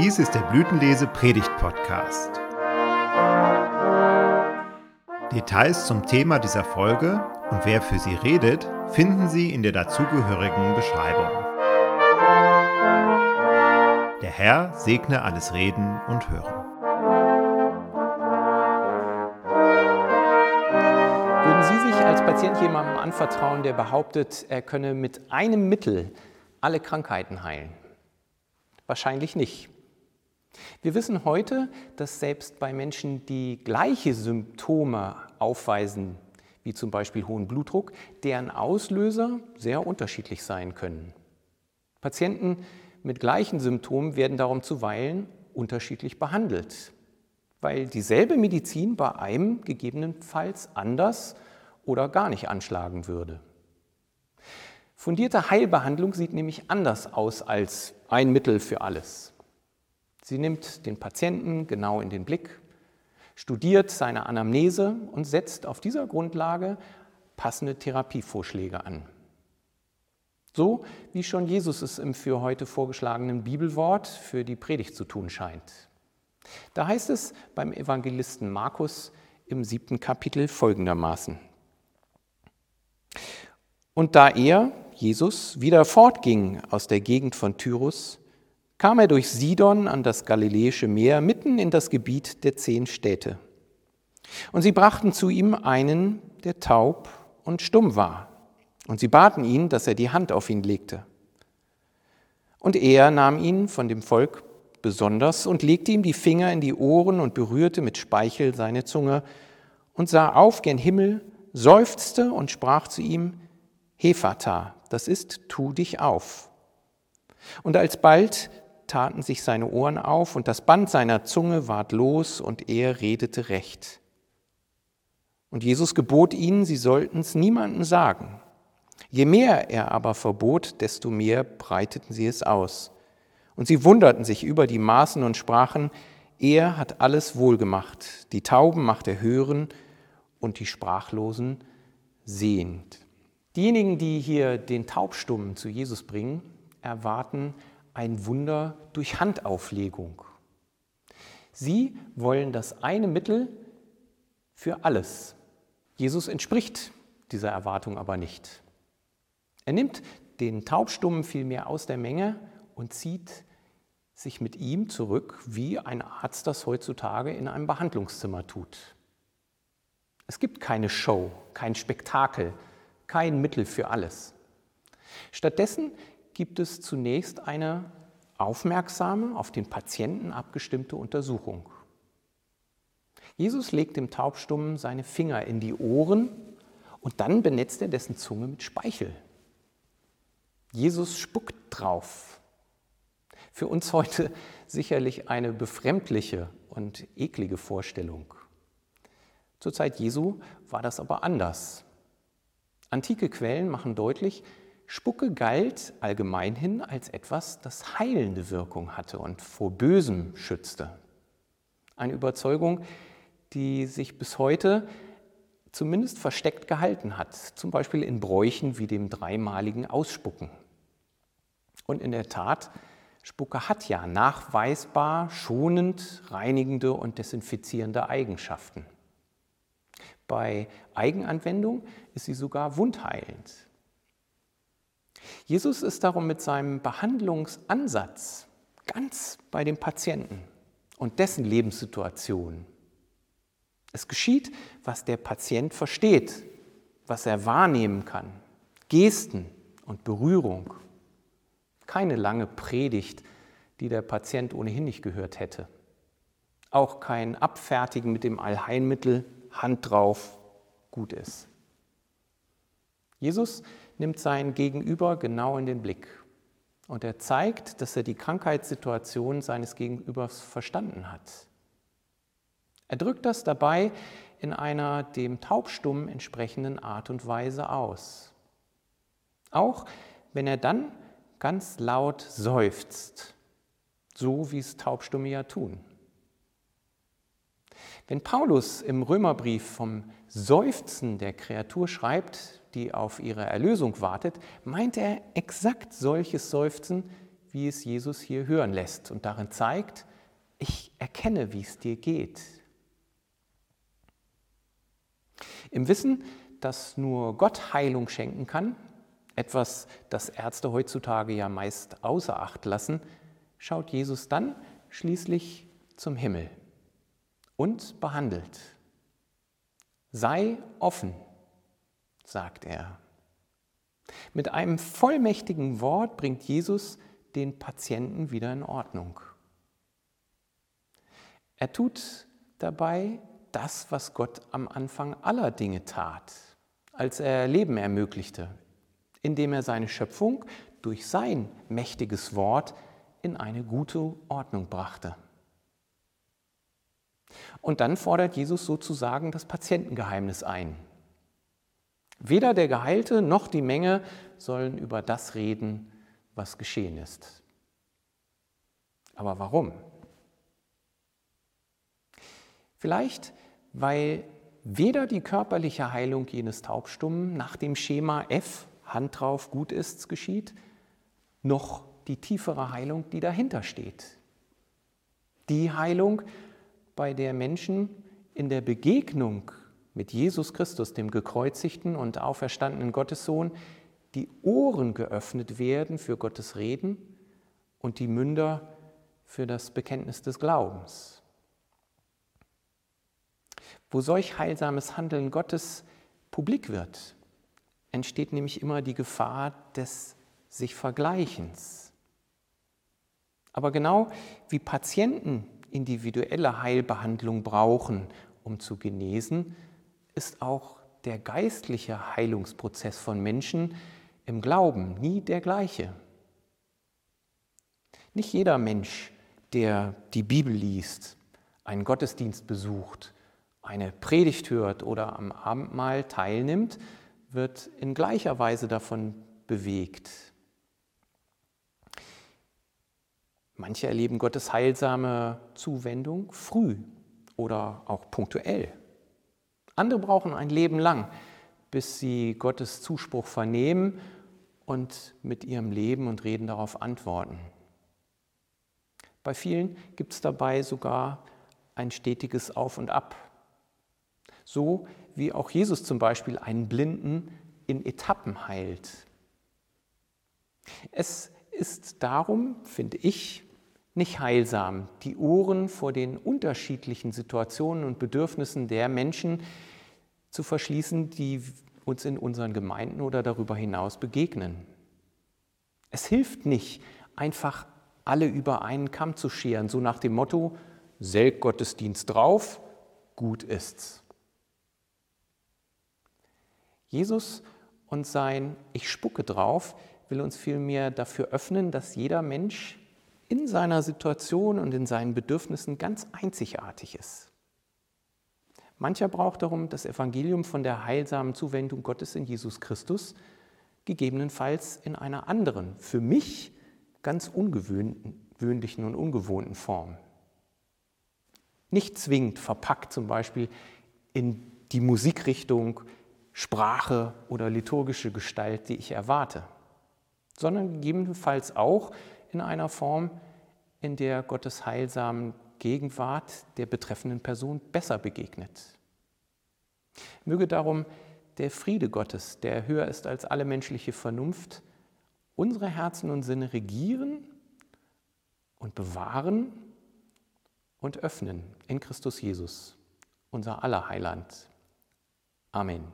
Dies ist der Blütenlese Predigt Podcast. Details zum Thema dieser Folge und wer für sie redet, finden Sie in der dazugehörigen Beschreibung. Der Herr segne alles Reden und Hören. Würden Sie sich als Patient jemandem anvertrauen, der behauptet, er könne mit einem Mittel alle Krankheiten heilen? Wahrscheinlich nicht. Wir wissen heute, dass selbst bei Menschen, die gleiche Symptome aufweisen, wie zum Beispiel hohen Blutdruck, deren Auslöser sehr unterschiedlich sein können. Patienten mit gleichen Symptomen werden darum zuweilen unterschiedlich behandelt, weil dieselbe Medizin bei einem gegebenenfalls anders oder gar nicht anschlagen würde. Fundierte Heilbehandlung sieht nämlich anders aus als ein Mittel für alles. Sie nimmt den Patienten genau in den Blick, studiert seine Anamnese und setzt auf dieser Grundlage passende Therapievorschläge an. So wie schon Jesus es im für heute vorgeschlagenen Bibelwort für die Predigt zu tun scheint. Da heißt es beim Evangelisten Markus im siebten Kapitel folgendermaßen. Und da er, Jesus, wieder fortging aus der Gegend von Tyrus, kam er durch Sidon an das Galiläische Meer, mitten in das Gebiet der zehn Städte. Und sie brachten zu ihm einen, der taub und stumm war. Und sie baten ihn, dass er die Hand auf ihn legte. Und er nahm ihn von dem Volk besonders und legte ihm die Finger in die Ohren und berührte mit Speichel seine Zunge und sah auf gen Himmel, seufzte und sprach zu ihm, Hephata, das ist, tu dich auf. Und alsbald taten sich seine Ohren auf und das Band seiner Zunge ward los und er redete recht. Und Jesus gebot ihnen, sie sollten es niemanden sagen. Je mehr er aber verbot, desto mehr breiteten sie es aus. Und sie wunderten sich über die Maßen und sprachen, er hat alles wohlgemacht, die Tauben macht er hören und die Sprachlosen sehend. Diejenigen, die hier den Taubstummen zu Jesus bringen, erwarten ein Wunder durch Handauflegung. Sie wollen das eine Mittel für alles. Jesus entspricht dieser Erwartung aber nicht. Er nimmt den Taubstummen vielmehr aus der Menge und zieht sich mit ihm zurück, wie ein Arzt das heutzutage in einem Behandlungszimmer tut. Es gibt keine Show, kein Spektakel, kein Mittel für alles. Stattdessen gibt es zunächst eine aufmerksame, auf den Patienten abgestimmte Untersuchung. Jesus legt dem Taubstummen seine Finger in die Ohren und dann benetzt er dessen Zunge mit Speichel. Jesus spuckt drauf. Für uns heute sicherlich eine befremdliche und eklige Vorstellung. Zur Zeit Jesu war das aber anders. Antike Quellen machen deutlich, Spucke galt allgemeinhin als etwas, das heilende Wirkung hatte und vor Bösem schützte. Eine Überzeugung, die sich bis heute zumindest versteckt gehalten hat, zum Beispiel in Bräuchen wie dem dreimaligen Ausspucken. Und in der Tat, Spucke hat ja nachweisbar schonend, reinigende und desinfizierende Eigenschaften. Bei Eigenanwendung ist sie sogar wundheilend. Jesus ist darum mit seinem Behandlungsansatz ganz bei dem Patienten und dessen Lebenssituation. Es geschieht, was der Patient versteht, was er wahrnehmen kann. Gesten und Berührung. Keine lange Predigt, die der Patient ohnehin nicht gehört hätte. Auch kein Abfertigen mit dem Allheilmittel, Hand drauf, gut ist. Jesus nimmt sein Gegenüber genau in den Blick und er zeigt, dass er die Krankheitssituation seines Gegenübers verstanden hat. Er drückt das dabei in einer dem Taubstummen entsprechenden Art und Weise aus. Auch wenn er dann ganz laut seufzt, so wie es Taubstumme ja tun. Wenn Paulus im Römerbrief vom Seufzen der Kreatur schreibt, die auf ihre Erlösung wartet, meint er exakt solches Seufzen, wie es Jesus hier hören lässt und darin zeigt, ich erkenne, wie es dir geht. Im Wissen, dass nur Gott Heilung schenken kann, etwas, das Ärzte heutzutage ja meist außer Acht lassen, schaut Jesus dann schließlich zum Himmel und behandelt. Sei offen, sagt er. Mit einem vollmächtigen Wort bringt Jesus den Patienten wieder in Ordnung. Er tut dabei das, was Gott am Anfang aller Dinge tat, als er Leben ermöglichte, indem er seine Schöpfung durch sein mächtiges Wort in eine gute Ordnung brachte. Und dann fordert Jesus sozusagen das Patientengeheimnis ein. Weder der Geheilte noch die Menge sollen über das reden, was geschehen ist. Aber warum? Vielleicht, weil weder die körperliche Heilung jenes Taubstummen nach dem Schema F, Hand drauf, gut ist's, geschieht, noch die tiefere Heilung, die dahinter steht. Die Heilung, bei der Menschen in der Begegnung mit Jesus Christus, dem gekreuzigten und auferstandenen Gottessohn, die Ohren geöffnet werden für Gottes Reden und die Münder für das Bekenntnis des Glaubens. Wo solch heilsames Handeln Gottes publik wird, entsteht nämlich immer die Gefahr des sich Vergleichens. Aber genau wie Patienten individuelle Heilbehandlung brauchen, um zu genesen, ist auch der geistliche Heilungsprozess von Menschen im Glauben nie der gleiche. Nicht jeder Mensch, der die Bibel liest, einen Gottesdienst besucht, eine Predigt hört oder am Abendmahl teilnimmt, wird in gleicher Weise davon bewegt. Manche erleben Gottes heilsame Zuwendung früh oder auch punktuell. Andere brauchen ein Leben lang, bis sie Gottes Zuspruch vernehmen und mit ihrem Leben und Reden darauf antworten. Bei vielen gibt es dabei sogar ein stetiges Auf und Ab. So wie auch Jesus zum Beispiel einen Blinden in Etappen heilt. Es ist darum, finde ich, nicht heilsam, die Ohren vor den unterschiedlichen Situationen und Bedürfnissen der Menschen zu verschließen, die uns in unseren Gemeinden oder darüber hinaus begegnen. Es hilft nicht, einfach alle über einen Kamm zu scheren, so nach dem Motto, Selk Gottesdienst drauf, gut ist's. Jesus und sein Ich spucke drauf will uns vielmehr dafür öffnen, dass jeder Mensch in seiner Situation und in seinen Bedürfnissen ganz einzigartig ist. Mancher braucht darum das Evangelium von der heilsamen Zuwendung Gottes in Jesus Christus, gegebenenfalls in einer anderen, für mich ganz ungewöhnlichen und ungewohnten Form. Nicht zwingend verpackt zum Beispiel in die Musikrichtung, Sprache oder liturgische Gestalt, die ich erwarte, sondern gegebenenfalls auch in einer Form, in der Gottes heilsamen Gegenwart der betreffenden Person besser begegnet. Möge darum der Friede Gottes, der höher ist als alle menschliche Vernunft, unsere Herzen und Sinne regieren und bewahren und öffnen in Christus Jesus, unser aller Heiland. Amen.